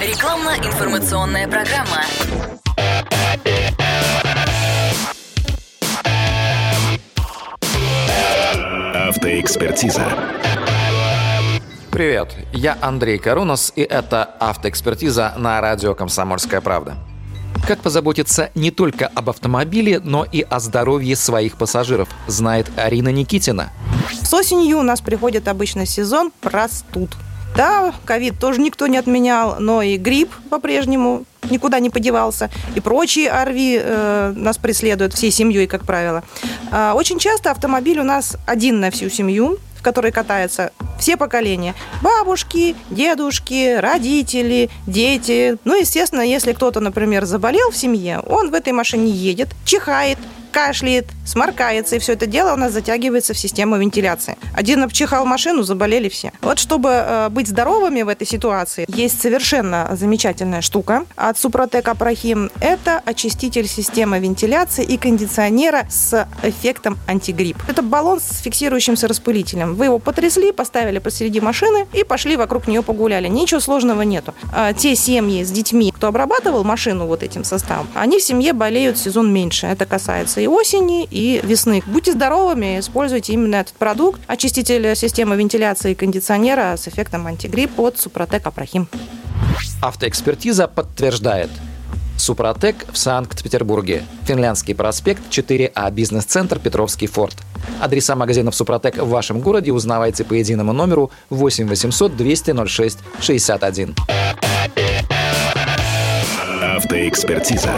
Рекламно-информационная программа. Автоэкспертиза. Привет, я Андрей Карунос, и это «Автоэкспертиза» на радио «Комсомольская правда». Как позаботиться не только об автомобиле, но и о здоровье своих пассажиров, знает Арина Никитина. С осенью у нас приходит обычно сезон простуд. Да, ковид тоже никто не отменял, но и грипп по-прежнему никуда не подевался, и прочие ОРВИ э, нас преследуют всей семьей, как правило. Э, очень часто автомобиль у нас один на всю семью, в которой катаются все поколения. Бабушки, дедушки, родители, дети. Ну, естественно, если кто-то, например, заболел в семье, он в этой машине едет, чихает, кашляет, сморкается, и все это дело у нас затягивается в систему вентиляции. Один обчихал машину, заболели все. Вот чтобы э, быть здоровыми в этой ситуации, есть совершенно замечательная штука от Супротек Апрахим. Это очиститель системы вентиляции и кондиционера с эффектом антигрипп. Это баллон с фиксирующимся распылителем. Вы его потрясли, поставили посреди машины и пошли вокруг нее погуляли. Ничего сложного нету. А те семьи с детьми, кто обрабатывал машину вот этим составом, они в семье болеют сезон меньше. Это касается и осени, и весны. Будьте здоровыми, используйте именно этот продукт. Очиститель системы вентиляции и кондиционера с эффектом антигрипп от Супротек Апрахим. Автоэкспертиза подтверждает. Супротек в Санкт-Петербурге. Финляндский проспект 4А, бизнес-центр Петровский форт. Адреса магазинов Супротек в вашем городе узнавайте по единому номеру 8 800 200 06 61. Автоэкспертиза.